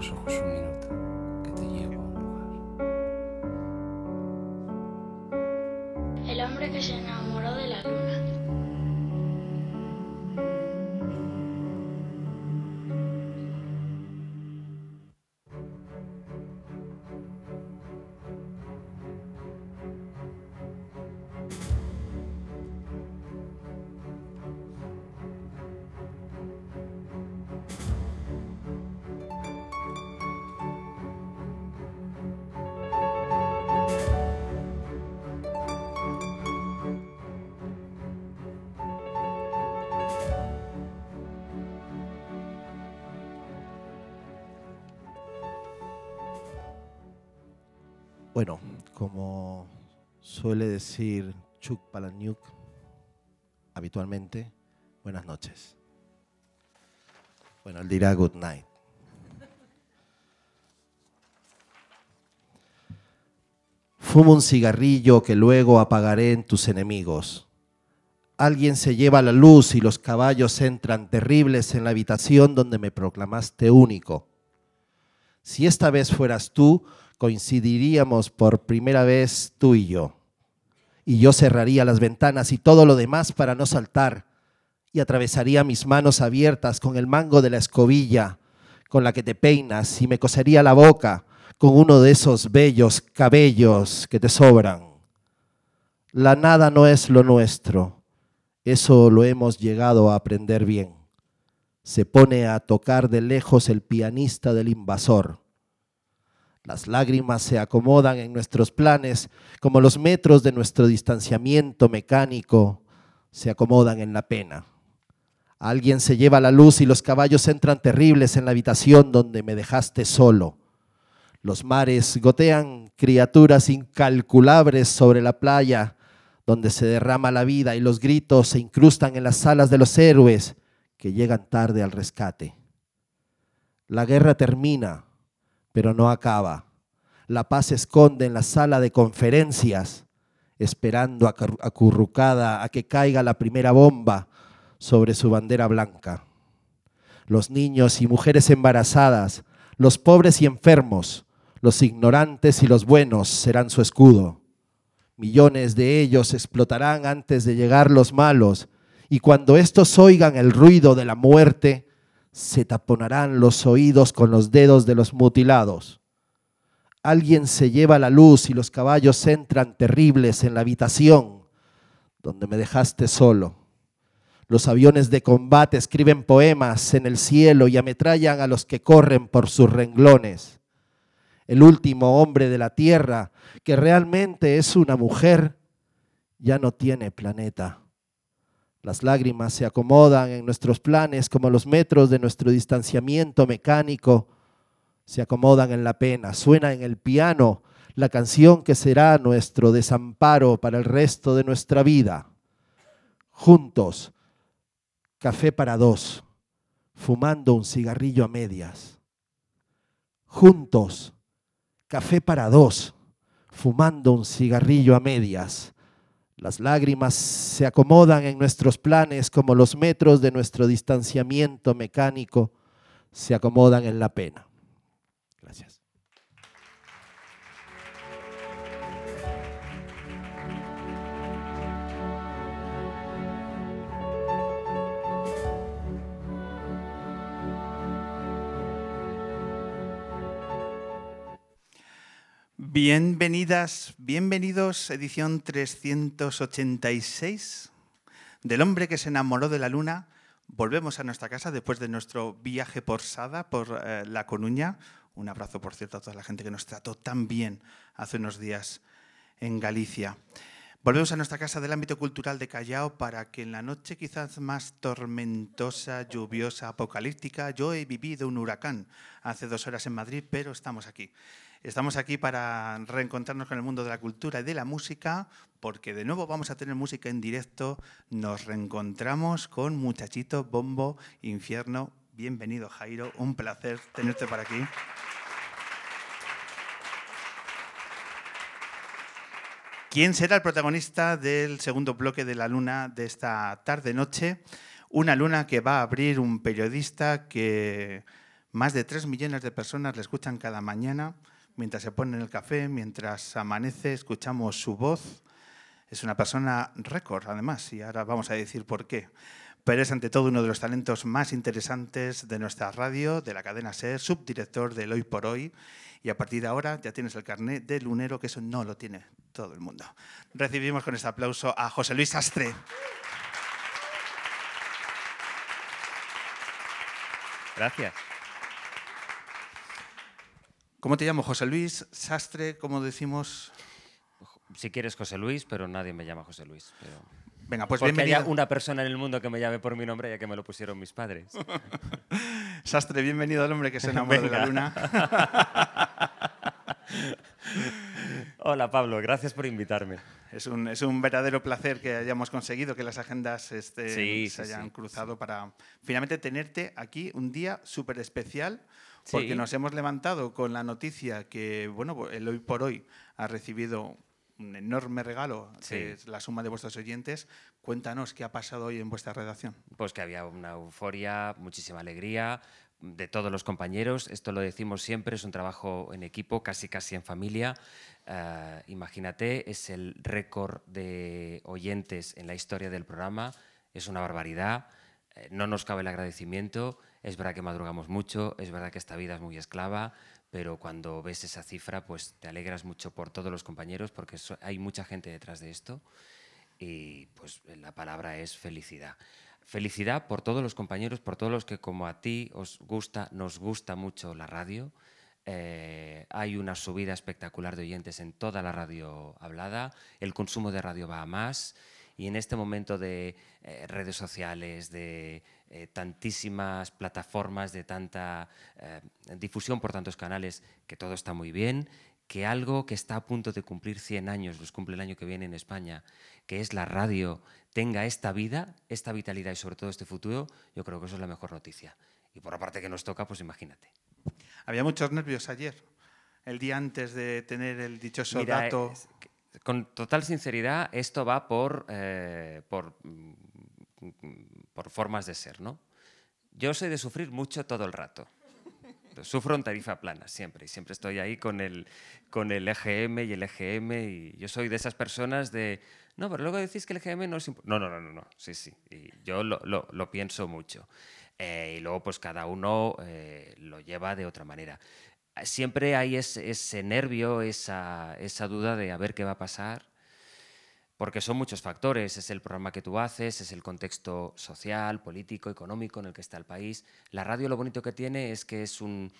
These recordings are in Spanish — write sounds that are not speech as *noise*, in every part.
los ojos un minuto, Bueno, como suele decir Chuck Palahniuk habitualmente, buenas noches. Bueno, él dirá good night. Fumo un cigarrillo que luego apagaré en tus enemigos. Alguien se lleva la luz y los caballos entran terribles en la habitación donde me proclamaste único. Si esta vez fueras tú, coincidiríamos por primera vez tú y yo. Y yo cerraría las ventanas y todo lo demás para no saltar. Y atravesaría mis manos abiertas con el mango de la escobilla con la que te peinas y me cosería la boca con uno de esos bellos cabellos que te sobran. La nada no es lo nuestro. Eso lo hemos llegado a aprender bien. Se pone a tocar de lejos el pianista del invasor las lágrimas se acomodan en nuestros planes como los metros de nuestro distanciamiento mecánico se acomodan en la pena. Alguien se lleva la luz y los caballos entran terribles en la habitación donde me dejaste solo. Los mares gotean criaturas incalculables sobre la playa donde se derrama la vida y los gritos se incrustan en las salas de los héroes que llegan tarde al rescate. La guerra termina pero no acaba. La paz se esconde en la sala de conferencias, esperando acurrucada a que caiga la primera bomba sobre su bandera blanca. Los niños y mujeres embarazadas, los pobres y enfermos, los ignorantes y los buenos serán su escudo. Millones de ellos explotarán antes de llegar los malos, y cuando estos oigan el ruido de la muerte, se taponarán los oídos con los dedos de los mutilados. Alguien se lleva la luz y los caballos entran terribles en la habitación donde me dejaste solo. Los aviones de combate escriben poemas en el cielo y ametrallan a los que corren por sus renglones. El último hombre de la tierra, que realmente es una mujer, ya no tiene planeta. Las lágrimas se acomodan en nuestros planes como los metros de nuestro distanciamiento mecánico se acomodan en la pena. Suena en el piano la canción que será nuestro desamparo para el resto de nuestra vida. Juntos, café para dos, fumando un cigarrillo a medias. Juntos, café para dos, fumando un cigarrillo a medias. Las lágrimas se acomodan en nuestros planes como los metros de nuestro distanciamiento mecánico se acomodan en la pena. Gracias. Bienvenidas, bienvenidos, edición 386 del hombre que se enamoró de la luna. Volvemos a nuestra casa después de nuestro viaje por Sada, por eh, La Coruña. Un abrazo, por cierto, a toda la gente que nos trató tan bien hace unos días en Galicia. Volvemos a nuestra casa del ámbito cultural de Callao para que en la noche quizás más tormentosa, lluviosa, apocalíptica, yo he vivido un huracán hace dos horas en Madrid, pero estamos aquí. Estamos aquí para reencontrarnos con el mundo de la cultura y de la música, porque de nuevo vamos a tener música en directo. Nos reencontramos con Muchachito, Bombo, Infierno. Bienvenido, Jairo. Un placer tenerte por aquí. ¿Quién será el protagonista del segundo bloque de la luna de esta tarde-noche? Una luna que va a abrir un periodista que Más de 3 millones de personas le escuchan cada mañana mientras se ponen el café, mientras amanece, escuchamos su voz. Es una persona récord, además, y ahora vamos a decir por qué. Pero es ante todo uno de los talentos más interesantes de nuestra radio, de la cadena SER, subdirector del Hoy por Hoy. Y a partir de ahora ya tienes el carnet de lunero, que eso no lo tiene todo el mundo. Recibimos con este aplauso a José Luis Sastre. Gracias. ¿Cómo te llamo? José Luis Sastre, ¿cómo decimos? Si quieres José Luis, pero nadie me llama José Luis. Pero... Venga, pues Porque bienvenido. haya una persona en el mundo que me llame por mi nombre, ya que me lo pusieron mis padres. *laughs* Sastre, bienvenido al hombre que se enamoró de la luna. *laughs* Hola Pablo, gracias por invitarme. Es un, es un verdadero placer que hayamos conseguido que las agendas este, Sí, se sí, hayan sí, cruzado para finalmente tenerte aquí un día súper especial, porque Sí. nos hemos levantado con la noticia que, bueno, el hoy por hoy ha recibido un enorme regalo, Sí. que es la suma de vuestros oyentes. Cuéntanos qué ha pasado hoy en vuestra redacción. Pues que había una euforia, muchísima alegría de todos los compañeros. Esto lo decimos siempre, es un trabajo en equipo, casi casi en familia. Eh, imagínate, es el récord de oyentes en la historia del programa. Es una barbaridad. Eh, no nos cabe el agradecimiento. Es verdad que madrugamos mucho, es verdad que esta vida es muy esclava, pero cuando ves esa cifra, pues te alegras mucho por todos los compañeros, porque hay mucha gente detrás de esto y pues la palabra es felicidad. Felicidad por todos los compañeros, por todos los que como a ti os gusta, nos gusta mucho la radio. Eh, hay una subida espectacular de oyentes en toda la radio hablada, el consumo de radio va a más y en este momento de eh, redes sociales, de eh, tantísimas plataformas, de tanta eh, difusión por tantos canales, que todo está muy bien, que algo que está a punto de cumplir 100 años, los cumple el año que viene en España, que es la radio, tenga esta vida, esta vitalidad y sobre todo este futuro, yo creo que eso es la mejor noticia. Y por la parte que nos toca, pues imagínate. Había muchos nervios ayer, el día antes de tener el dichoso Mira, dato. es con total sinceridad, esto va por, eh, por, mm, por formas de ser, ¿no? Yo soy de sufrir mucho todo el rato. Sufro en tarifa plana siempre y siempre estoy ahí con el, con el EGM y el EGM y yo soy de esas personas de, no, pero luego decís que el EGM no es impo-". No, no, no, no, no, sí, sí, y yo lo, lo- lo pienso mucho. Eh, y luego pues cada uno eh, lo lleva de otra manera. Siempre hay ese, ese nervio, esa, esa duda de a ver qué va a pasar, porque son muchos factores. Es el programa que tú haces, es el contexto social, político, económico en el que está el país. La radio lo bonito que tiene es que es un,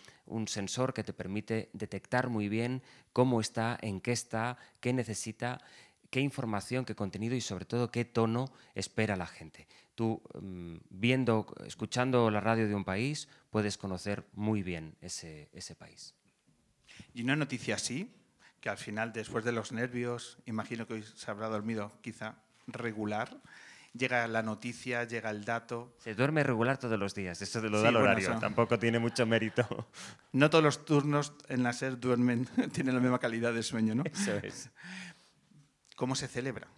sensor que te permite detectar muy bien cómo está, en qué está, qué necesita, qué información, qué contenido y sobre todo qué tono espera la gente. Tú, mm, viendo, escuchando la radio de un país, puedes conocer muy bien ese país. Y una noticia así, que al final, después de los nervios, imagino que hoy se habrá dormido quizá regular, llega la noticia, llega el dato. Se duerme regular todos los días, eso te lo Sí, da el horario, tampoco tiene mucho mérito. *laughs* No todos los turnos en la SER duermen, *laughs* tienen la misma calidad de sueño, ¿no? Eso es. ¿Cómo se celebra?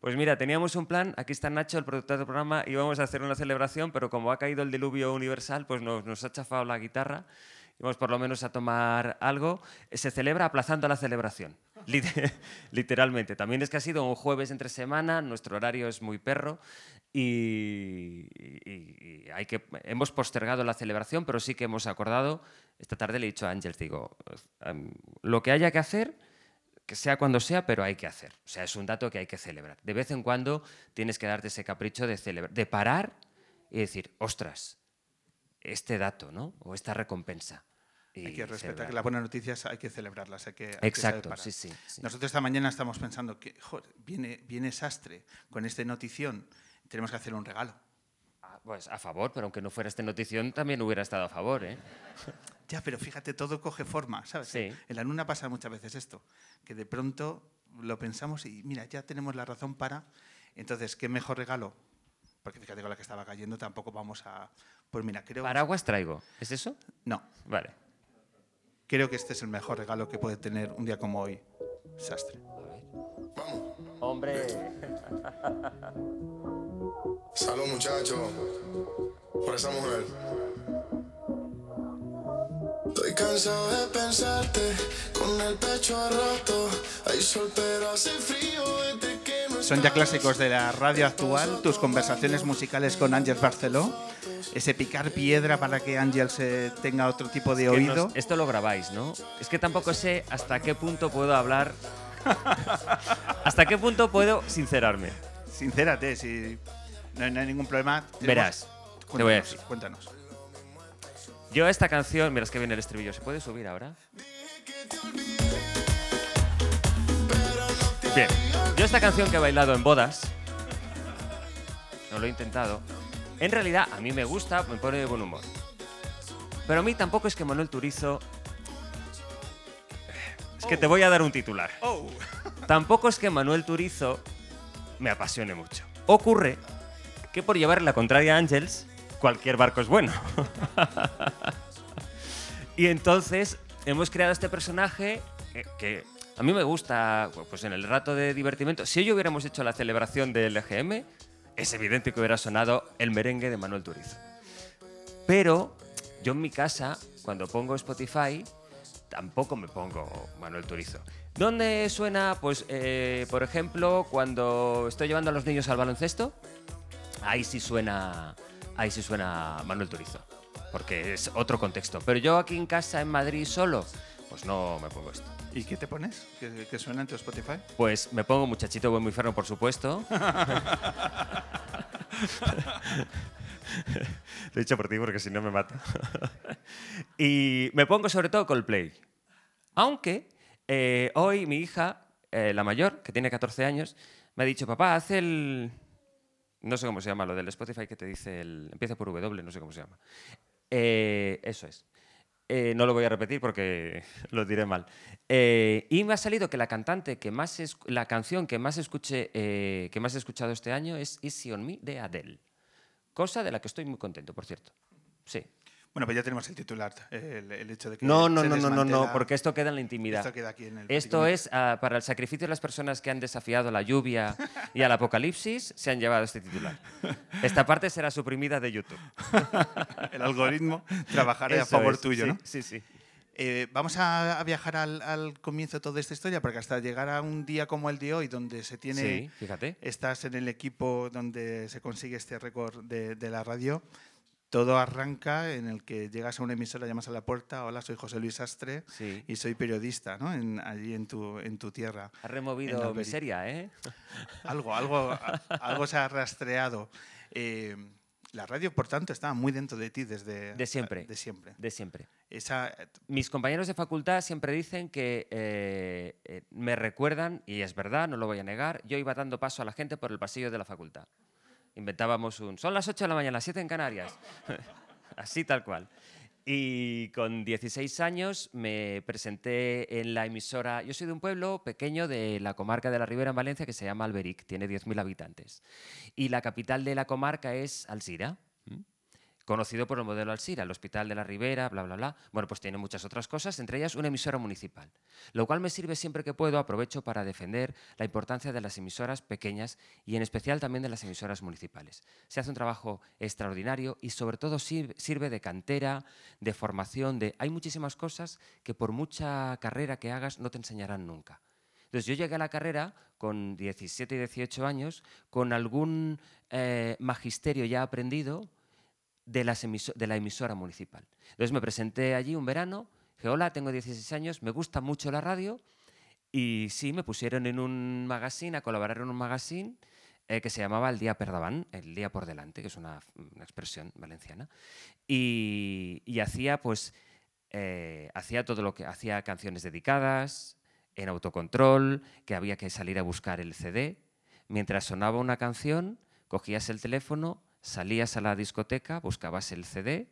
Pues mira, teníamos un plan, aquí está Nacho, el productor del programa, íbamos a hacer una celebración, pero como ha caído el diluvio universal, pues nos, nos ha chafado la guitarra, íbamos por lo menos a tomar algo. Se celebra aplazando la celebración, *laughs* lit- literalmente. También es que ha sido un jueves entre semana, nuestro horario es muy perro y, y- y hay que, hemos postergado la celebración, pero sí que hemos acordado, esta tarde le he dicho a Ángel, digo, em, lo que haya que hacer que sea cuando sea, pero hay que hacer. O sea, es un dato que hay que celebrar. De vez en cuando tienes que darte ese capricho de celebrar, de parar y decir, ostras, este dato, ¿no? O esta recompensa. Hay que respetar celebrar. que las buenas noticias hay que celebrarlas. Hay que, hay que Exacto, parar. sí, sí, sí. Nosotros esta mañana estamos pensando que joder, viene, viene Sastre con este notición, tenemos que hacer un regalo. Ah, Pues a favor, pero aunque no fuera esta notición, también hubiera estado a favor, ¿eh? *laughs* Ya, pero fíjate, todo coge forma, ¿sabes? Sí. En la luna pasa muchas veces esto, que de pronto lo pensamos y mira, ya tenemos la razón para. Entonces, ¿qué mejor regalo? Porque fíjate con la que estaba cayendo, tampoco vamos a. Pues mira, creo. Paraguas traigo. ¿Es eso? No, Vale. Creo que este es el mejor regalo que puede tener un día como hoy, Sastre. Hombre. *laughs* Salud, muchachos, por esa mujer. cansado de pensarte con el pecho a rato. Hay sol, pero hace frío desde que no Son ya clásicos de la radio actual, tus conversaciones musicales con Ángel Barceló, ese picar piedra para que Ángel se tenga otro tipo de Que oído. nos- esto lo grabáis, ¿no? Es que tampoco sé hasta qué punto puedo hablar. *laughs* hasta qué punto puedo sincerarme. Sincérate, si no hay, no hay ningún problema. Verás, te voy a decir. Cuéntanos. Yo esta canción, mira, es que viene el estribillo. ¿Se puede subir ahora? Bien. Yo esta canción que he bailado en bodas, no lo he intentado, en realidad a mí me gusta, me pone de buen humor. Pero a mí tampoco es que Manuel Turizo... Es que te voy a dar un titular. Oh. Tampoco es que Manuel Turizo me apasione mucho. Ocurre que por llevarle la contraria a Ángels, cualquier barco es bueno. *laughs* y entonces hemos creado este personaje que, que a mí me gusta, pues en el rato de divertimento. Si hoy hubiéramos hecho la celebración del EGM, es evidente que hubiera sonado el merengue de Manuel Turizo. Pero yo en mi casa, cuando pongo Spotify, tampoco me pongo Manuel Turizo. ¿Dónde suena? Pues, eh, por ejemplo, cuando estoy llevando a los niños al baloncesto, ahí sí suena, ahí sí suena Manuel Turizo, porque es otro contexto. Pero yo aquí en casa, en Madrid, solo, pues no me pongo esto. ¿Y qué te pones? ¿Qué, qué suena en tu Spotify? Pues me pongo Muchachito Buen Muy Ferno, por supuesto. *laughs* Lo he dicho por ti porque si no me mata. y me pongo sobre todo Coldplay. Aunque eh, hoy mi hija, eh, la mayor, que tiene 14 años, me ha dicho, papá, haz el... No sé cómo se llama, lo del Spotify que te dice el... Empieza por W, no sé cómo se llama. Eh, eso es. Eh, no lo voy a repetir porque *laughs* lo diré mal. Eh, y me ha salido que la cantante que más es, la canción que más escuché, eh, que más he escuchado este año es Easy on Me de Adele. Cosa de la que estoy muy contento, por cierto. Sí. Bueno, pues ya tenemos el titular, el, el hecho de que No, no, se no, no, no, no, porque esto queda en la intimidad. Esto queda aquí en el Esto es ah, para el sacrificio de las personas que han desafiado la lluvia y al apocalipsis, se han llevado este titular. Esta parte será suprimida de YouTube. *laughs* El algoritmo trabajará a favor es, tuyo, sí, ¿no? Sí, sí. Eh, vamos a, a viajar al, al comienzo de toda esta historia, porque hasta llegar a un día como el de hoy, donde se tiene Sí, fíjate. estás en el equipo donde se consigue este récord de, de la radio. Todo arranca en el que llegas a una emisora, llamas a la puerta, hola, soy José Luis Astre Sí. y soy periodista, ¿no? En- allí en tu, en tu tierra. Has removido miseria, ¿eh? Algo, algo, algo se ha rastreado. Eh, la radio, por tanto, está muy dentro de ti desde... De siempre. De siempre. De siempre. Esa, Mis compañeros de facultad siempre dicen que eh, eh, me recuerdan, y es verdad, no lo voy a negar, yo iba dando paso a la gente por el pasillo de la facultad. Inventábamos un, son las 8 de la mañana, las 7 en Canarias. *laughs* Así tal cual. Y con 16 años me presenté en la emisora, yo soy de un pueblo pequeño de la comarca de la Ribera en Valencia que se llama Alberic, tiene 10.000 habitantes. Y la capital de la comarca es Alsira. Conocido por el modelo Alsira, el Hospital de la Ribera, bla, bla, bla. Bueno, pues tiene muchas otras cosas, entre ellas una emisora municipal, lo cual me sirve siempre que puedo, aprovecho para defender la importancia de las emisoras pequeñas y en especial también de las emisoras municipales. Se hace un trabajo extraordinario y sobre todo sirve, sirve de cantera, de formación, de... Hay muchísimas cosas que por mucha carrera que hagas no te enseñarán nunca. Entonces yo llegué a la carrera con 17 y 18 años, con algún eh, magisterio ya aprendido, de, la emisora municipal. Entonces me presenté allí un verano, dije, hola, tengo 16 años, me gusta mucho la radio y sí, me pusieron en un magazine, a colaborar en un magazine eh, que se llamaba El Día Perdaban, el día por delante, que es una, expresión valenciana, y, y hacía pues, eh, hacía todo lo que, hacía canciones dedicadas, en autocontrol, que había que salir a buscar el CD, mientras sonaba una canción, cogías el teléfono, salías a la discoteca, buscabas el CD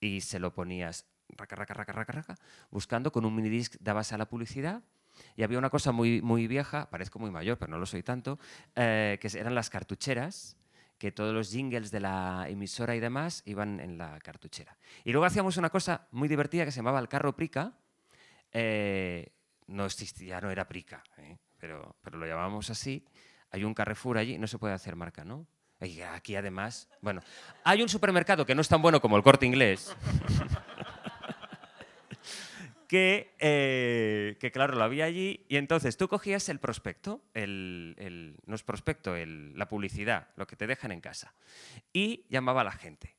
y se lo ponías raca, raca, raca, raca, raca, buscando con un minidisc dabas a la publicidad y había una cosa muy, muy vieja, parezco muy mayor, pero no lo soy tanto, eh, que eran las cartucheras, que todos los jingles de la emisora y demás iban en la cartuchera. Y luego hacíamos una cosa muy divertida que se llamaba el carro prica, eh, no existía, no era prica, ¿eh? pero, pero lo llamábamos así. Hay un Carrefour allí, no se puede hacer marca, ¿no? Aquí además, bueno, hay un supermercado que no es tan bueno como el corte inglés. *laughs* que, eh, que, claro, lo había allí y entonces tú cogías el prospecto, el, el- no es prospecto, el- la publicidad, lo que te dejan en casa, y llamaba a la gente.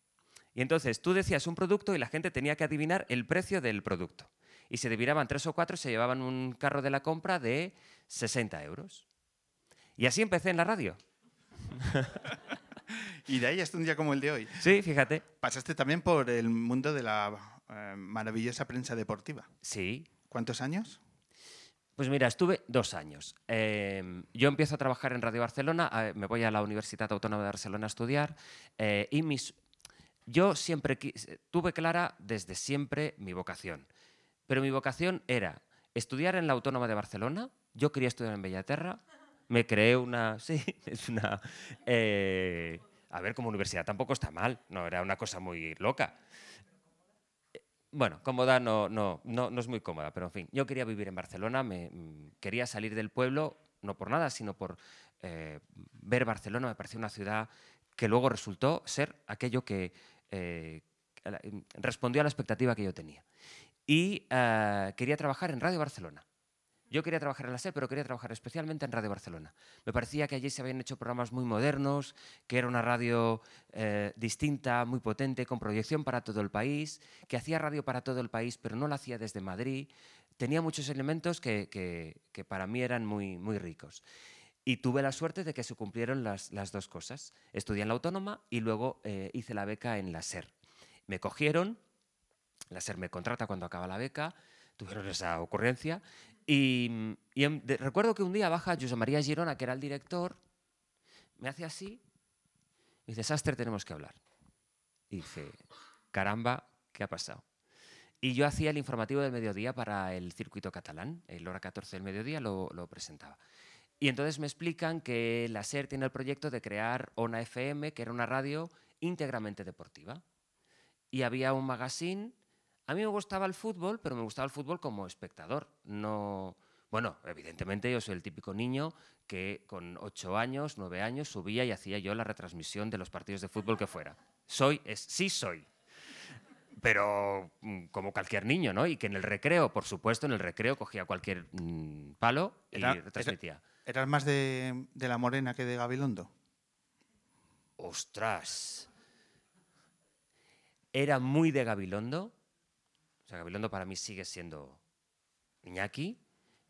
Y entonces tú decías un producto y la gente tenía que adivinar el precio del producto. Y se adivinaban tres o cuatro, se llevaban un carro de la compra de 60 euros. Y así empecé en la radio. *laughs* Y de ahí hasta un día como el de hoy. Sí, fíjate. Pasaste también por el mundo de la eh, maravillosa prensa deportiva. Sí. ¿Cuántos años? Pues mira, estuve dos años. Eh, yo empiezo a trabajar en Radio Barcelona, eh, me voy a la Universidad Autónoma de Barcelona a estudiar eh, y mis, yo siempre tuve clara desde siempre mi vocación. Pero mi vocación era estudiar en la Autónoma de Barcelona. Yo quería estudiar en Bellaterra. Me creé una. *laughs* Sí, es una. eh, a ver, como universidad tampoco está mal. No era una cosa muy loca. Bueno, cómoda no, no, no, no es muy cómoda, pero en fin, yo quería vivir en Barcelona, me, mm, quería salir del pueblo, no por nada, sino por eh, ver Barcelona, me pareció una ciudad que luego resultó ser aquello que eh, mm, respondió a la expectativa que yo tenía. Y eh, quería trabajar en Radio Barcelona. Yo quería trabajar en la SER, pero quería trabajar especialmente en Radio Barcelona. Me parecía que allí se habían hecho programas muy modernos, que era una radio eh, distinta, muy potente, con proyección para todo el país, que hacía radio para todo el país, pero no la hacía desde Madrid. Tenía muchos elementos que, que- para mí eran muy, muy ricos. Y tuve la suerte de que se cumplieron las, las dos cosas. Estudié en la Autónoma y luego eh, hice la beca en la SER. Me cogieron, la SER me contrata cuando acaba la beca, tuvieron esa ocurrencia. Y, y em- de- recuerdo que un día baja José María Girona, que era el director, me hace así, y dice, Sastre, tenemos que hablar. Y dice, caramba, ¿qué ha pasado? Y yo hacía el informativo del mediodía para el circuito catalán, el hora 14 del mediodía lo, lo presentaba. Y entonces me explican que la SER tiene el proyecto de crear ONA FM, que era una radio íntegramente deportiva. Y había un magazine. A mí me gustaba el fútbol, pero me gustaba el fútbol como espectador. No, bueno, evidentemente yo soy el típico niño que con ocho años, nueve años, subía y hacía yo la retransmisión de los partidos de fútbol que fuera. Soy, es, sí soy. Pero mm, como cualquier niño, ¿no? Y que en el recreo, por supuesto, en el recreo cogía cualquier mm, palo y Era- retransmitía. ¿Eras más de, de la Morena que de Gabilondo? ¡Ostras! Era muy de Gabilondo. Sea, Gabilondo para mí sigue siendo Iñaki,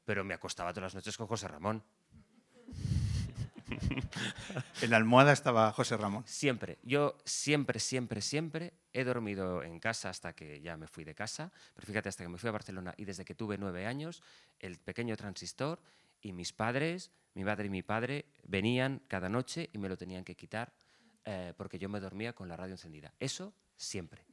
pero me acostaba todas las noches con José Ramón. En la almohada estaba José Ramón. Siempre. Yo siempre, siempre, siempre he dormido en casa hasta que ya me fui de casa. Pero fíjate, hasta que me fui a Barcelona y desde que tuve nueve años, el pequeño transistor y mis padres, mi madre y mi padre, venían cada noche y me lo tenían que quitar eh, porque yo me dormía con la radio encendida. Eso siempre,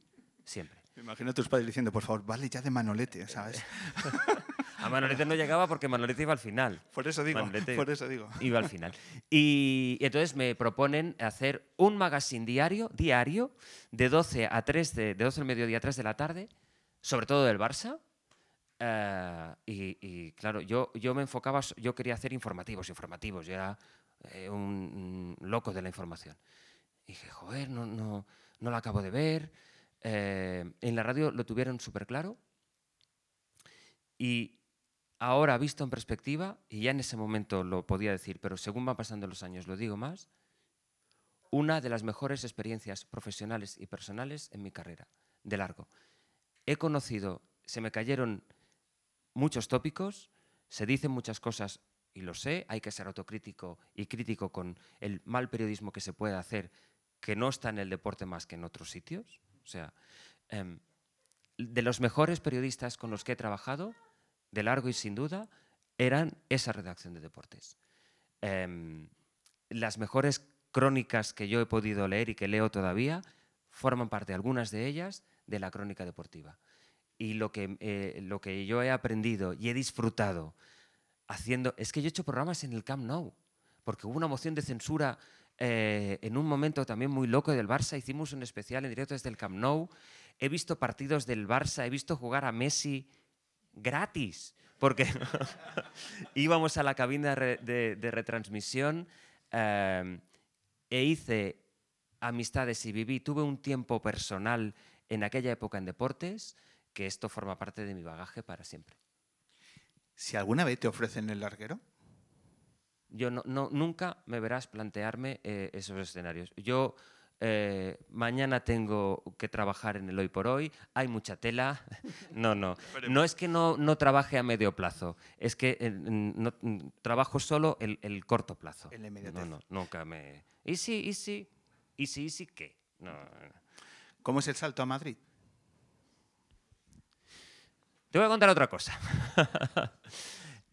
siempre. Me imagino a tus padres diciendo, por favor, vale ya de Manolete, ¿sabes? *laughs* A Manolete no llegaba porque Manolete iba al final. Por eso digo, Manolete por eso digo. Iba al final. Y, y entonces me proponen hacer un magazine diario, diario, de 12 a 3, de, de 12 del mediodía a 3 de la tarde, sobre todo del Barça. Eh, y, y, claro, yo, yo me enfocaba, yo quería hacer informativos, informativos, yo era eh, un, un loco de la información. Y dije, joder, no, no, no lo acabo de ver. Eh, en la radio lo tuvieron súper claro. Y ahora, visto en perspectiva, y ya en ese momento lo podía decir, pero según van pasando los años lo digo más, una de las mejores experiencias profesionales y personales en mi carrera, de largo. He conocido, se me cayeron muchos tópicos, se dicen muchas cosas y lo sé, hay que ser autocrítico y crítico con el mal periodismo que se puede hacer, que no está en el deporte más que en otros sitios. O sea, em, de los mejores periodistas con los que he trabajado, de largo y sin duda, eran esa redacción de deportes. Em, las mejores crónicas que yo he podido leer y que leo todavía forman parte, algunas de ellas, de la crónica deportiva. Y lo que, eh, lo que yo he aprendido y he disfrutado haciendo... Es que yo he hecho programas en el Camp Nou, porque hubo una moción de censura eh, en un momento también muy loco del Barça. Hicimos un especial en directo desde el Camp Nou. He visto partidos del Barça, he visto jugar a Messi gratis, porque *laughs* íbamos a la cabina de, de- de retransmisión eh, e hice amistades y viví, tuve un tiempo personal en aquella época en deportes que esto forma parte de mi bagaje para siempre. Si alguna vez te ofrecen el larguero, Yo no, no- nunca me verás plantearme eh, esos escenarios. Yo eh, mañana tengo que trabajar en el hoy por hoy, hay mucha tela. *laughs* No, no. No es que no, no trabaje a medio plazo, es que eh, no, trabajo solo el, el corto plazo. En la inmediatez. No, no, nunca me... ¿Y sí, y sí? ¿Y sí, y sí qué? No. ¿cómo es el salto a Madrid? Te voy a contar otra cosa. *laughs*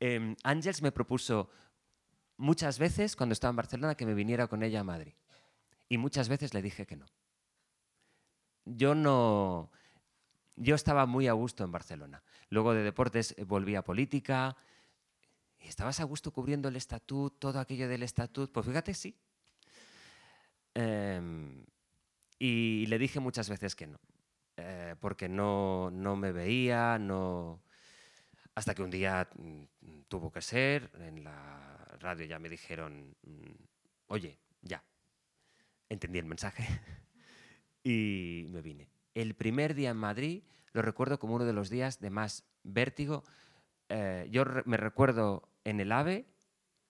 Em, Ángels me propuso muchas veces cuando estaba en Barcelona que me viniera con ella a Madrid. Y muchas veces le dije que no. Yo no. Yo estaba muy a gusto en Barcelona. Luego de deportes eh, volví a política. Y estabas a gusto cubriendo el estatut, todo aquello del estatut. Pues fíjate, sí. Em, y le dije muchas veces que no. eh, porque no, no me veía, no. Hasta que un día mm, tuvo que ser, en la radio ya me dijeron, mm, oye, ya, entendí el mensaje *laughs* y me vine. El primer día en Madrid lo recuerdo como uno de los días de más vértigo. Eh, yo me recuerdo en el AVE,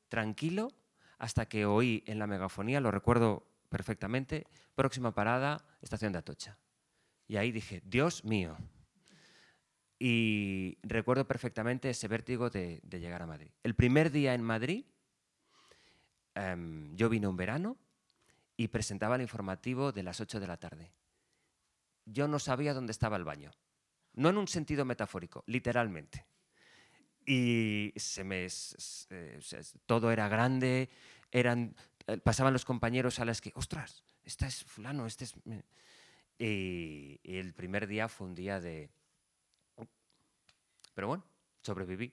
tranquilo, hasta que oí en la megafonía, lo recuerdo perfectamente, próxima parada, estación de Atocha. Y ahí dije, Dios mío. Y recuerdo perfectamente ese vértigo de, llegar a Madrid. El primer día en Madrid, em, yo vine un verano y presentaba el informativo de las 8 de la tarde. Yo no sabía dónde estaba el baño. No en un sentido metafórico, literalmente. Y se me, eh, todo era grande, eran, eh, pasaban los compañeros a las que, ostras, este es fulano, este es... me-". Y, y el primer día fue un día de... Pero bueno, sobreviví.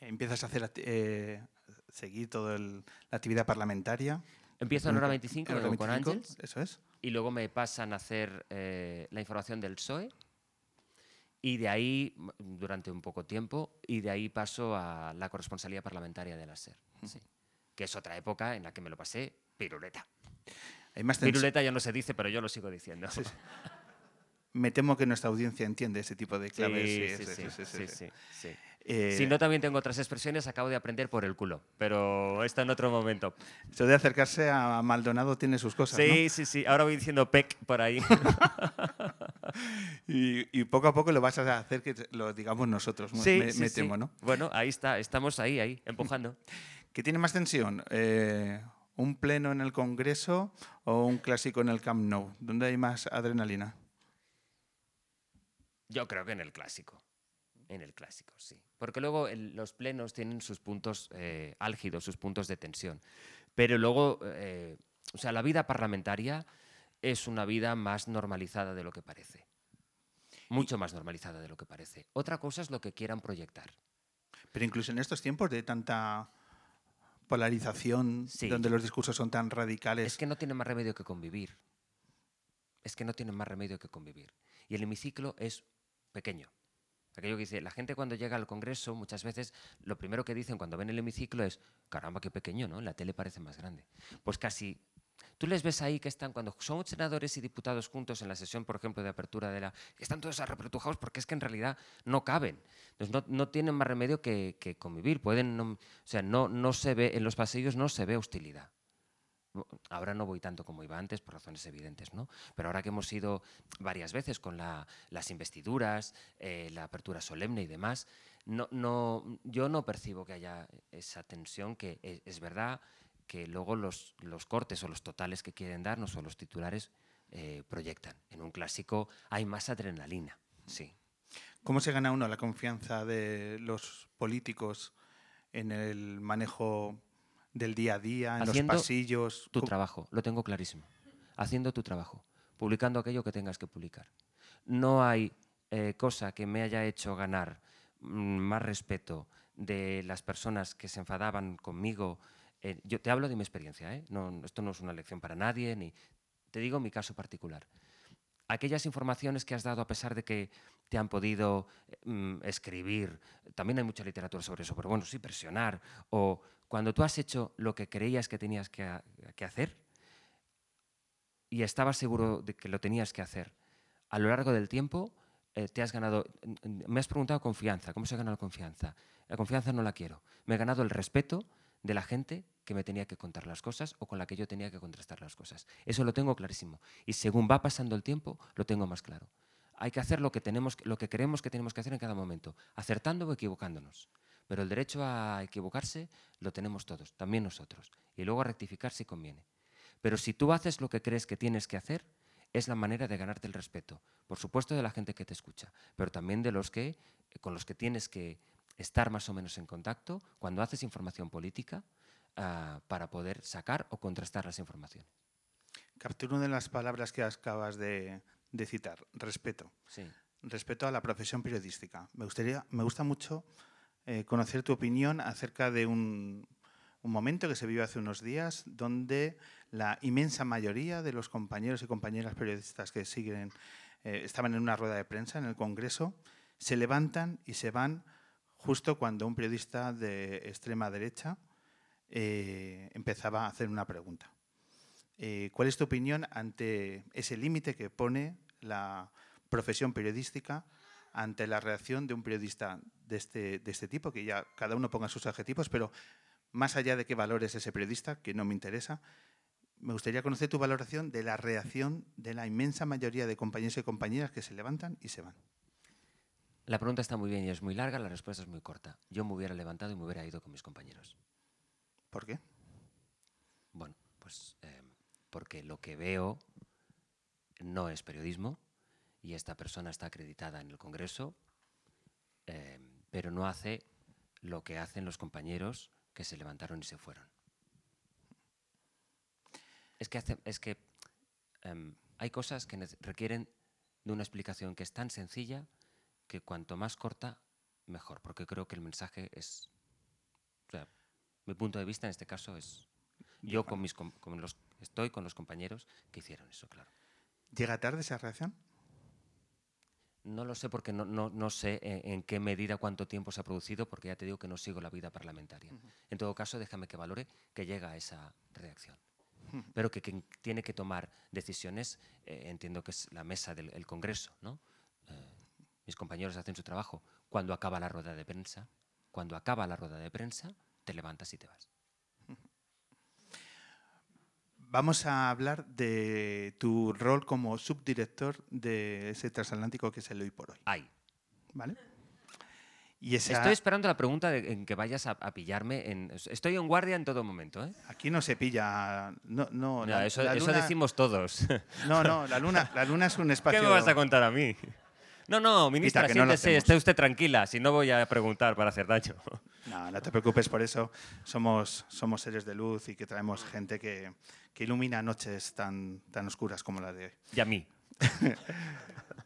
Y empiezas a hacer eh, seguir toda la actividad parlamentaria. Empiezo en hora 25, En hora vengo con 25, Ángels, Eso es. y luego me pasan a hacer eh, la información del PSOE, y de ahí, m- durante un poco tiempo, y de ahí paso a la corresponsalía parlamentaria de la SER, sí, que es otra época en la que me lo pasé piruleta. Hay más Piruleta ya no se dice, pero yo lo sigo diciendo. Sí, sí. *laughs* Me temo que nuestra audiencia entiende ese tipo de Sí, claves. sí, sí, sí, sí, sí. Eh, Si no, también tengo otras expresiones, acabo de aprender por el culo, pero esto en otro momento. Eso de acercarse a Maldonado tiene sus cosas, Sí, sí, sí. Ahora voy diciendo pec por ahí. ¿no? *laughs* Y, y poco a poco lo vas a hacer que lo digamos nosotros, me- sí, me, sí, me sí. temo, ¿no? Bueno, ahí está, estamos ahí, ahí, empujando. *laughs* ¿Qué tiene más tensión? Eh, ¿Un pleno en el Congreso o un clásico en el Camp Nou? ¿Dónde hay más adrenalina? Yo creo que en el clásico. En el clásico, sí. Porque luego el- los plenos tienen sus puntos eh, álgidos, sus puntos de tensión. Pero luego, eh, o sea, la vida parlamentaria es una vida más normalizada de lo que parece. Mucho más normalizada de lo que parece. Otra cosa es lo que quieran proyectar. Pero incluso en estos tiempos de tanta polarización, Sí. donde los discursos son tan radicales, Es que no tienen más remedio que convivir. Es que no tienen más remedio que convivir. Y el hemiciclo es pequeño. Aquello que dice, la gente cuando llega al Congreso, muchas veces lo primero que dicen cuando ven el hemiciclo es, caramba, qué pequeño, ¿no? La tele parece más grande. Pues casi, tú les ves ahí que están, cuando son senadores y diputados juntos en la sesión, por ejemplo, de apertura de la... Están todos arrepretujados porque es que en realidad no caben. Entonces no, no tienen más remedio que, que convivir. Pueden, no- o sea, no, no se ve, en los pasillos no se ve hostilidad. Ahora no voy tanto como iba antes por razones evidentes, ¿no? Pero ahora que hemos ido varias veces con la- las investiduras, eh, la apertura solemne y demás, no, no, yo no percibo que haya esa tensión que es, es verdad que luego los, los cortes o los totales que quieren darnos o los titulares eh, proyectan. En un clásico hay más adrenalina, sí. ¿cómo se gana uno la confianza de los políticos en el manejo del día a día, en Haciendo los pasillos? Tu ¿Cómo- trabajo, lo tengo clarísimo. Haciendo tu trabajo, publicando aquello que tengas que publicar. No hay eh, cosa que me haya hecho ganar mm, más respeto de las personas que se enfadaban conmigo. eh, yo te hablo de mi experiencia, ¿eh? No, esto no es una lección para nadie, ni te digo mi caso particular. Aquellas informaciones que has dado a pesar de que te han podido mm, escribir, también hay mucha literatura sobre eso, pero bueno, sí, presionar, o cuando tú has hecho lo que creías que tenías que, ha- que hacer y estabas seguro de que lo tenías que hacer, a lo largo del tiempo eh, te has ganado, me has preguntado confianza, ¿cómo se gana la confianza? La confianza no la quiero. Me he ganado el respeto de la gente que me tenía que contar las cosas o con la que yo tenía que contrastar las cosas. Eso lo tengo clarísimo. Y según va pasando el tiempo, lo tengo más claro. Hay que hacer lo que, tenemos, lo que creemos que tenemos que hacer en cada momento, acertando o equivocándonos. Pero el derecho a equivocarse lo tenemos todos, también nosotros. Y luego a rectificar si conviene. Pero si tú haces lo que crees que tienes que hacer, es la manera de ganarte el respeto. Por supuesto de la gente que te escucha, pero también de los que, con los que tienes que estar más o menos en contacto cuando haces información política ah, para poder sacar o contrastar las informaciones. Capturo una de las palabras que acabas de, de citar, respeto. Sí. Respeto a la profesión periodística. Me, gustaría, me gusta mucho eh, conocer tu opinión acerca de un, momento que se vivió hace unos días donde la inmensa mayoría de los compañeros y compañeras periodistas que siguen, eh, estaban en una rueda de prensa en el Congreso, se levantan y se van justo cuando un periodista de extrema derecha eh, empezaba a hacer una pregunta. ¿Cuál es tu opinión ante ese límite que pone la profesión periodística ante la reacción de un periodista de este, de este tipo, que ya cada uno ponga sus adjetivos, pero más allá de qué valores ese periodista, que no me interesa, me gustaría conocer tu valoración de la reacción de la inmensa mayoría de compañeros y compañeras que se levantan y se van. La pregunta está muy bien y es muy larga, la respuesta es muy corta. Yo me hubiera levantado y me hubiera ido con mis compañeros. ¿Por qué? Bueno, pues eh, porque lo que veo no es periodismo y esta persona está acreditada en el Congreso, eh, pero no hace lo que hacen los compañeros que se levantaron y se fueron. Es que, hace- es que em, hay cosas que requieren de una explicación que es tan sencilla que cuanto más corta, mejor, porque creo que el mensaje es... O sea, mi punto de vista en este caso es... Yo con mis, con los, estoy con los compañeros que hicieron eso, claro. ¿Llega tarde esa reacción? No lo sé porque no, no, no sé en, en qué medida, cuánto tiempo se ha producido, porque ya te digo que no sigo la vida parlamentaria. En todo caso, déjame que valore que llega a esa reacción. Pero que quien tiene que tomar decisiones, eh, entiendo que es la mesa del el Congreso. ¿no? Eh, mis compañeros hacen su trabajo. Cuando acaba la rueda de prensa, cuando acaba la rueda de prensa, te levantas y te vas. Vamos a hablar de tu rol como subdirector de ese transatlántico que es el Hoy por Hoy. Ahí. ¿Vale? Y esa- Estoy esperando la pregunta de- en que vayas a, a pillarme. En, estoy en guardia en todo momento. ¿eh? aquí no se pilla. No, no, Ya, la- eso, la eso luna- decimos todos. No, no, la luna, la luna es un espacio. *laughs* ¿Qué me vas a contar a mí? No, no, ministra, lo siéntese, esté usted tranquila, si no voy a preguntar para hacer daño. No, no te preocupes por eso. Somos, somos seres de luz y que traemos gente que, que ilumina noches tan, tan oscuras como la de hoy. Y a mí. *laughs*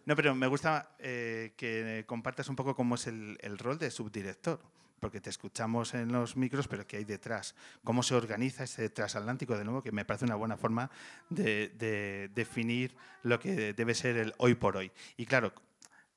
No, pero me gusta eh, que compartas un poco cómo es el, el rol de subdirector, porque te escuchamos en los micros, pero ¿qué hay detrás? ¿Cómo se organiza ese transatlántico de nuevo? Que me parece una buena forma de, de definir lo que debe ser el hoy por hoy. Y claro,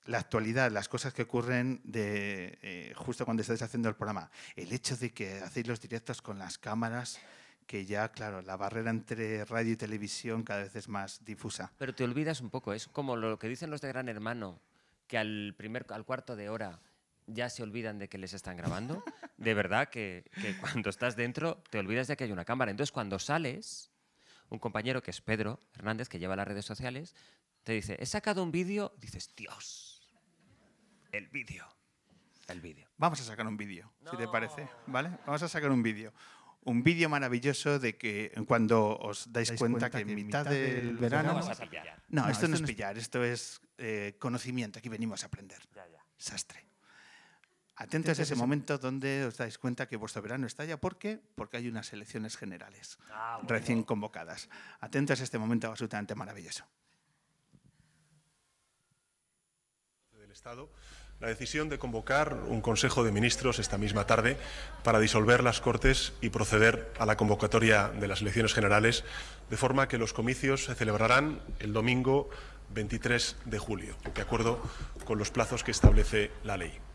la actualidad, las cosas que ocurren de, eh, justo cuando estáis haciendo el programa, el hecho de que hacéis los directos con las cámaras, que ya, claro, la barrera entre radio y televisión cada vez es más difusa. Pero te olvidas un poco, es como lo que dicen los de Gran Hermano, que al, primer, al cuarto de hora ya se olvidan de que les están grabando. *laughs* De verdad que, que cuando estás dentro te olvidas de que hay una cámara. Entonces cuando sales, un compañero que es Pedro Hernández, que lleva las redes sociales, te dice, he sacado un vídeo, dices, Dios, el vídeo, el vídeo. Vamos a sacar un vídeo, si te parece, ¿vale? Vamos a sacar un vídeo. Un vídeo maravilloso de que cuando os dais, cuenta, que en mitad del verano... No vas a pillar. No, esto no es pillar, esto es eh, conocimiento, aquí venimos a aprender. Sastre. Atentos a ese momento donde os dais cuenta que vuestro verano está ya. ¿Por qué? Porque hay unas elecciones generales recién convocadas. Atentos a este momento absolutamente maravilloso. del Estado la decisión de convocar un Consejo de Ministros esta misma tarde para disolver las Cortes y proceder a la convocatoria de las elecciones generales, de forma que los comicios se celebrarán el domingo 23 de julio, de acuerdo con los plazos que establece la ley.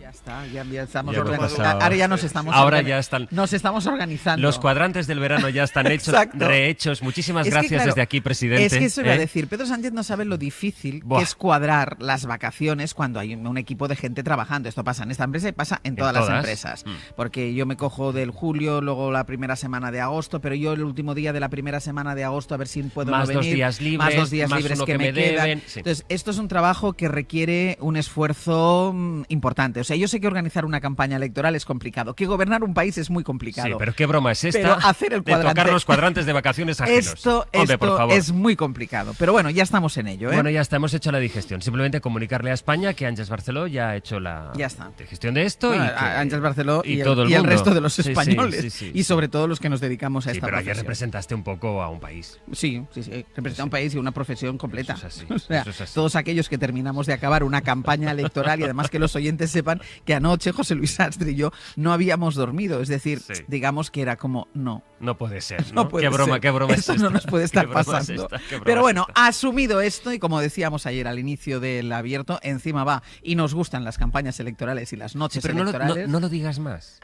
Ya está, ya, ya estamos Ya organizando. Ahora ya nos estamos Ahora ya están- Nos estamos organizando. Los cuadrantes del verano ya están hechos, rehechos. Muchísimas Es que, gracias claro, desde aquí, presidente. Es que eso iba a ¿eh? decir. Pedro Sánchez no sabe lo difícil Buah. que es cuadrar las vacaciones cuando hay un un equipo de gente trabajando. Esto pasa en esta empresa y pasa en todas las todas. empresas. Mm. Porque yo me cojo del julio, luego la primera semana de agosto, pero yo el último día de la primera semana de agosto a ver si puedo Más no dos días libres, más dos días más libres que, que me, me quedan. sí. Entonces, esto es un trabajo que requiere un esfuerzo mm, importante. O sea, yo sé que organizar una campaña electoral es complicado, que gobernar un país es muy complicado. Sí, pero qué broma es esta Pero hacer el de tocar cuadrante- los cuadrantes de vacaciones *laughs* ajenos. Esto, Hombre, esto por favor. es muy complicado. Pero bueno, ya estamos en ello. ¿eh? Bueno, ya está, hemos hecho la digestión. Simplemente comunicarle a España que Ángeles Barceló ya ha hecho la Ya está. digestión de esto. Bueno, y que- Ángel Barceló y, el, todo el y el resto de los españoles. sí, sí, y sobre todo los que nos dedicamos a esta pero ayer profesión. representaste un poco a un país. Sí, sí, sí. Representa un país y una profesión completa. Eso es así, *laughs* O sea, eso es así. todos aquellos que terminamos de acabar una campaña electoral y además que los oyentes sepan que anoche José Luis Astre y yo no habíamos dormido. Es decir, Sí. digamos que era como, no, No puede ser. *laughs* ¿no? no puede qué broma, ser. qué broma Esto es no nos puede *laughs* estar broma es pasando. esta? Broma Pero bueno, asumido esto, y como decíamos ayer al inicio del abierto, encima va y nos gustan las campañas electorales y las noches pero no electorales. no lo digas más.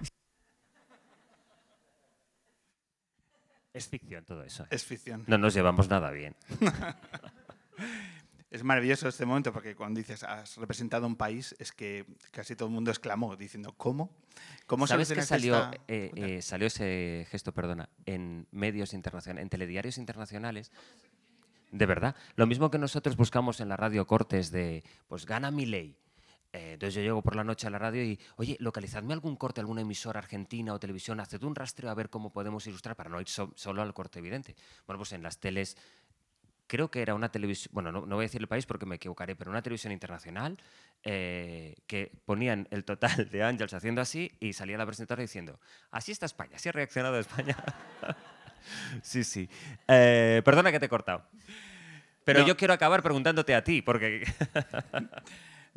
Es ficción todo eso. ¿eh? Es ficción. No nos llevamos nada bien. *laughs* Es maravilloso este momento porque cuando dices has representado un país es que casi todo el mundo exclamó diciendo ¿cómo? ¿Cómo ¿Sabes que salió, esta- eh, eh, salió ese gesto, perdona, en medios internacionales, en telediarios internacionales? De verdad. Lo mismo que nosotros buscamos en la radio cortes de, pues gana mi ley. entonces yo llego por la noche a la radio y, oye, localizadme algún corte, alguna emisora argentina o televisión, haced un rastreo a ver cómo podemos ilustrar para no ir so- solo al corte evidente. Bueno, pues en las teles creo que era una televisión, bueno, no, no voy a decir el país porque me equivocaré, pero una televisión internacional eh, que ponían el total de Ángels haciendo así y salía la presentadora diciendo, así está España, así ha reaccionado España. *laughs* sí, sí. Eh, perdona que te he cortado. Pero No. yo quiero acabar preguntándote a ti, porque... *laughs*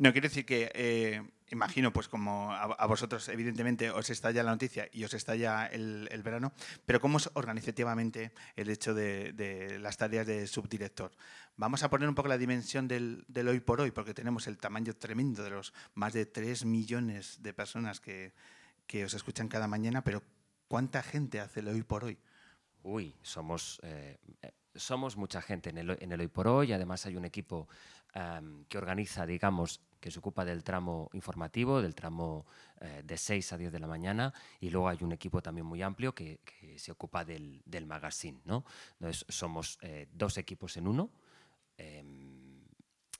No, quiero decir que eh, imagino, pues como a, vosotros evidentemente os estalla la noticia y os estalla el, el verano, pero ¿cómo es organizativamente el hecho de, las tareas de subdirector? Vamos a poner un poco la dimensión del, hoy por hoy, porque tenemos el tamaño tremendo de los más de 3 millones de personas que, que os escuchan cada mañana, pero ¿cuánta gente hace el hoy por hoy? Uy, somos, eh, somos mucha gente en el, en el hoy por hoy. Además hay un equipo am, que organiza, digamos, que se ocupa del tramo informativo, del tramo eh, de 6 a 10 de la mañana. Y luego hay un equipo también muy amplio que, se ocupa del, del magazine. ¿no? Entonces somos eh, dos equipos en uno. Em,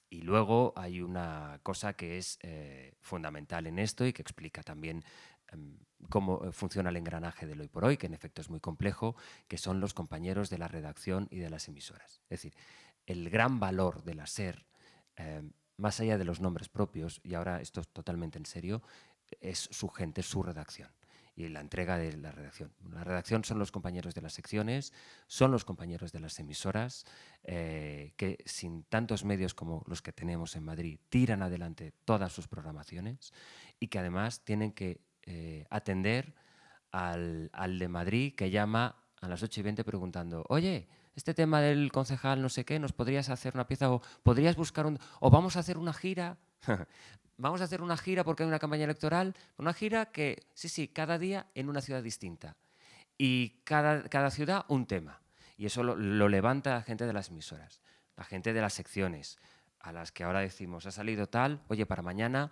y luego hay una cosa que es eh, fundamental en esto y que explica también em, cómo funciona el engranaje del hoy por hoy, que en efecto es muy complejo, que son los compañeros de la redacción y de las emisoras. Es decir, el gran valor de la SER, em, más allá de los nombres propios, y ahora esto es totalmente en serio, es su gente, su redacción y la entrega de la redacción. La redacción son los compañeros de las secciones, son los compañeros de las emisoras, eh, que sin tantos medios como los que tenemos en Madrid tiran adelante todas sus programaciones y que además tienen que eh, atender al, al de Madrid que llama a las 8 y 20 preguntando, oye, este tema del concejal no sé qué, ¿nos podrías hacer una pieza o podrías buscar un... o vamos a hacer una gira? *laughs* vamos a hacer una gira porque hay una campaña electoral, una gira que, sí, sí, cada día en una ciudad distinta y cada, cada ciudad un tema. Y eso lo, lo levanta la gente de las emisoras, la gente de las secciones, a las que ahora decimos, ha salido tal, oye, para mañana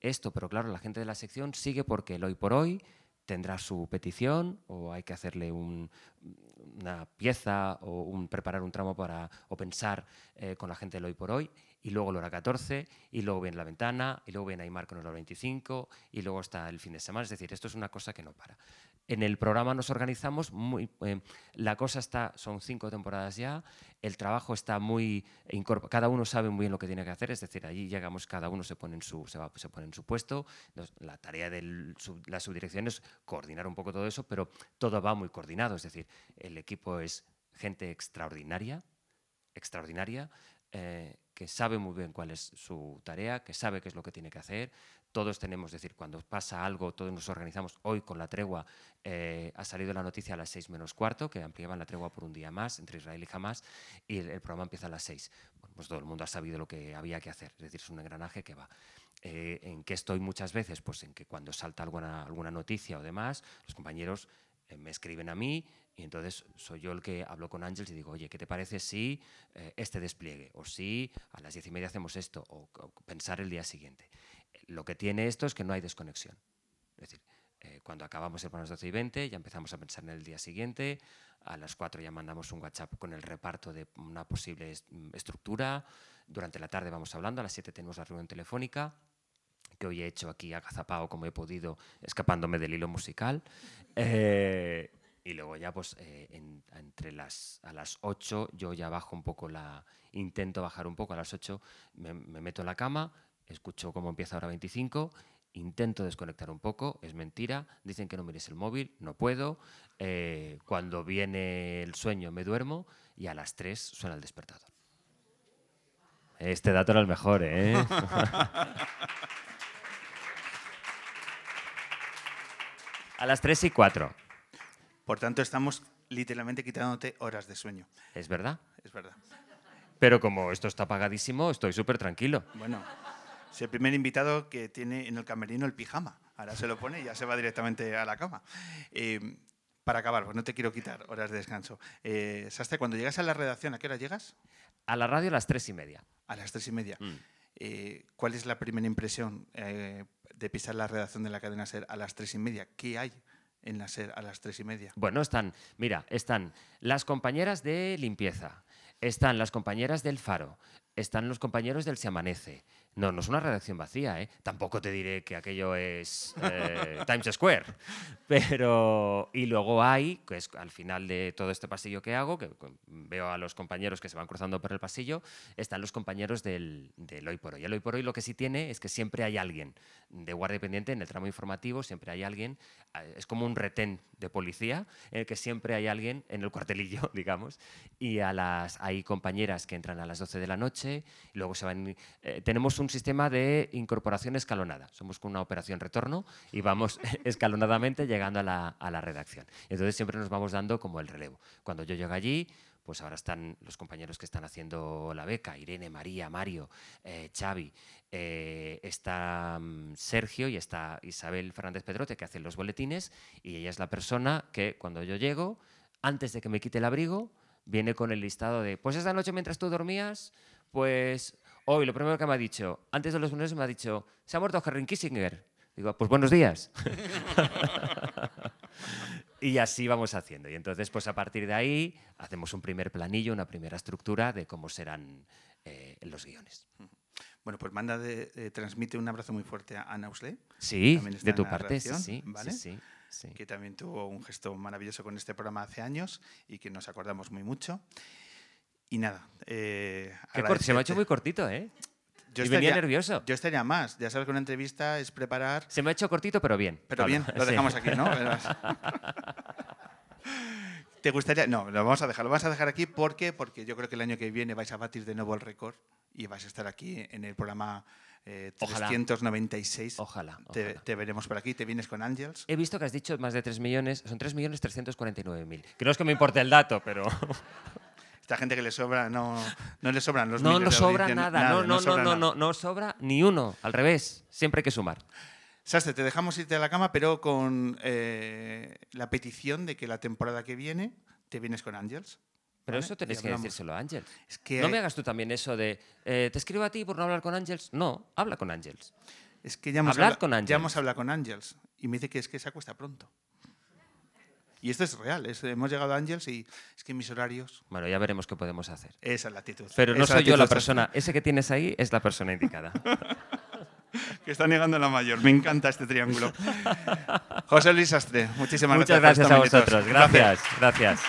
esto, pero claro, la gente de la sección sigue porque el hoy por hoy tendrá su petición o hay que hacerle un- una pieza o un, preparar un tramo para, o pensar eh, con la gente del hoy por hoy. Y luego la hora 14, y luego viene la ventana, y luego viene Aymar con el hora 25, y luego está el fin de semana. Es decir, esto es una cosa que no para. En el programa nos organizamos muy. eh, la cosa está. Son cinco temporadas ya. El trabajo está muy. Cada uno sabe muy bien lo que tiene que hacer. Es decir, allí llegamos, cada uno se pone en su, se va- se pone en su puesto. La tarea de la subdirección es coordinar un poco todo eso, pero todo va muy coordinado. Es decir, el equipo es gente extraordinaria, extraordinaria, eh, que sabe muy bien cuál es su tarea, que sabe qué es lo que tiene que hacer. Todos tenemos, es decir, cuando pasa algo, todos nos organizamos. Hoy con la tregua eh, ha salido la noticia a las seis menos cuarto, que ampliaban la tregua por un día más entre Israel y Hamas, y el, programa empieza a las seis. Pues todo el mundo ha sabido lo que había que hacer, es decir, es un engranaje que va. Eh, ¿En qué estoy muchas veces? Pues en que cuando salta alguna, alguna noticia o demás, los compañeros eh, me escriben a mí y entonces soy yo el que hablo con Ángels y digo, oye, ¿qué te parece si este despliegue? O si a las diez y media hacemos esto, o pensar el día siguiente. Lo que tiene esto es que no hay desconexión. Es decir, eh, cuando acabamos el a las 12 y 20, ya empezamos a pensar en el día siguiente. A las 4 ya mandamos un WhatsApp con el reparto de una posible mm, estructura. Durante la tarde vamos hablando. A las 7 tenemos la reunión telefónica que hoy he hecho aquí agazapado como he podido, escapándome del hilo musical. Eh, y luego ya, pues, eh, en- entre las, a las 8 yo ya bajo un poco la... Intento bajar un poco a las 8, me, me meto en la cama, escucho cómo empieza hora 25, intento desconectar un poco, es mentira, dicen que no mires el móvil, no puedo, eh, cuando viene el sueño me duermo y a las 3 suena el despertador. Este dato era el mejor, ¿eh? *laughs* a las 3 y 4, Por tanto, estamos literalmente quitándote horas de sueño. ¿es verdad? Es verdad. Pero como esto está pagadísimo, estoy súper tranquilo. Bueno, es el primer invitado que tiene en el camerino el pijama. Ahora se lo pone y ya se va directamente a la cama. Eh, para acabar, pues no te quiero quitar horas de descanso. Eh, Sastre, cuando llegas a la redacción, ¿a qué hora llegas? A la radio a las 3 y media. A las tres y media. Mm. Eh, ¿Cuál es la primera impresión eh, de pisar la redacción de la cadena SER a las tres y media? ¿Qué hay en la SER a las tres y media? Bueno, están, mira, están las compañeras de limpieza, están las compañeras del Faro, están los compañeros del Se Amanece. No, no es una redacción vacía, ¿eh? Tampoco te diré que aquello es eh, Times Square. Pero, y luego hay, que es al final de todo este pasillo que hago, que veo a los compañeros que se van cruzando por el pasillo, están los compañeros del, del Hoy por Hoy. El Hoy por Hoy lo que sí tiene es que siempre hay alguien de guardia pendiente en el tramo informativo, siempre hay alguien, eh, es como un retén de policía, en el que siempre hay alguien en el cuartelillo, *laughs* digamos, y a las, hay compañeras que entran a las 12 de la noche, luego se van... tenemos un sistema de incorporación escalonada, somos con una operación retorno y vamos *laughs* escalonadamente llegando a la, a la redacción. Entonces siempre nos vamos dando como el relevo. Cuando yo llego allí, pues ahora están los compañeros que están haciendo la beca, Irene, María, Mario, eh, Xavi, eh, está mm, Sergio y está Isabel Fernández Pedrote que hacen los boletines y ella es la persona que cuando yo llego, antes de que me quite el abrigo, viene con el listado de, pues esta noche mientras tú dormías, pues hoy lo primero que me ha dicho, antes de los lunes me ha dicho, se ha muerto Henry Kissinger. Digo, pues buenos días. *laughs* Y así vamos haciendo. Y entonces, pues a partir de ahí, hacemos un primer planillo, una primera estructura de cómo serán eh, los guiones. Bueno, pues manda de, eh, transmite un abrazo muy fuerte a Ana Usle. Sí, de tu parte, sí, redacción, sí, ¿vale? sí, sí, sí. que también tuvo un gesto maravilloso con este programa hace años y que nos acordamos muy mucho. Y nada, eh, Qué corto, se me ha hecho muy cortito, ¿eh? Yo y venía estaría- nervioso. Yo estaría más. Ya sabes que una entrevista es preparar. Se me ha hecho cortito, pero bien. Pero Pablo. bien, lo Sí. dejamos aquí, ¿no? *laughs* ¿Te gustaría? No, lo vamos a dejar. Lo vamos a dejar aquí porque, porque yo creo que el año que viene vais a batir de nuevo el récord y vais a estar aquí en el programa eh, Ojalá. 396. Ojalá, Te, ojalá. te veremos por aquí. Te vienes con Ángels. He visto que has dicho más de 3 millones, son 3 millones 349 Que no es que me importe el dato, pero... Esta gente que le sobra, no, no le sobran los no, miles no de sobra nada, no, no, no, sobra no, no, no sobra ni uno, al revés, siempre hay que sumar. Sastre, te dejamos irte a la cama, pero con eh, la petición de que la temporada que viene te vienes con Ángels. Pero ¿vale? eso Y tenéis que decírselo a Ángels. Es que, No me hagas tú también eso de, eh, te escribo a ti por no hablar con Ángels. No, habla con Ángels. es que ya hemos, hablar habla- con Ángels. ya hemos hablado con Ángels y me dice que es que se acuesta pronto. Y esto es real. es- hemos llegado a Ángels y es que mis horarios. Bueno, ya veremos qué podemos hacer. Esa es la actitud. Pero no esa soy yo la persona, ese que tienes ahí es la persona indicada. *laughs* Que está negando la mayor. Me encanta este triángulo. José Luis Sastre, muchísimas Muchas gracias. gracias a vosotros. Gracias, gracias.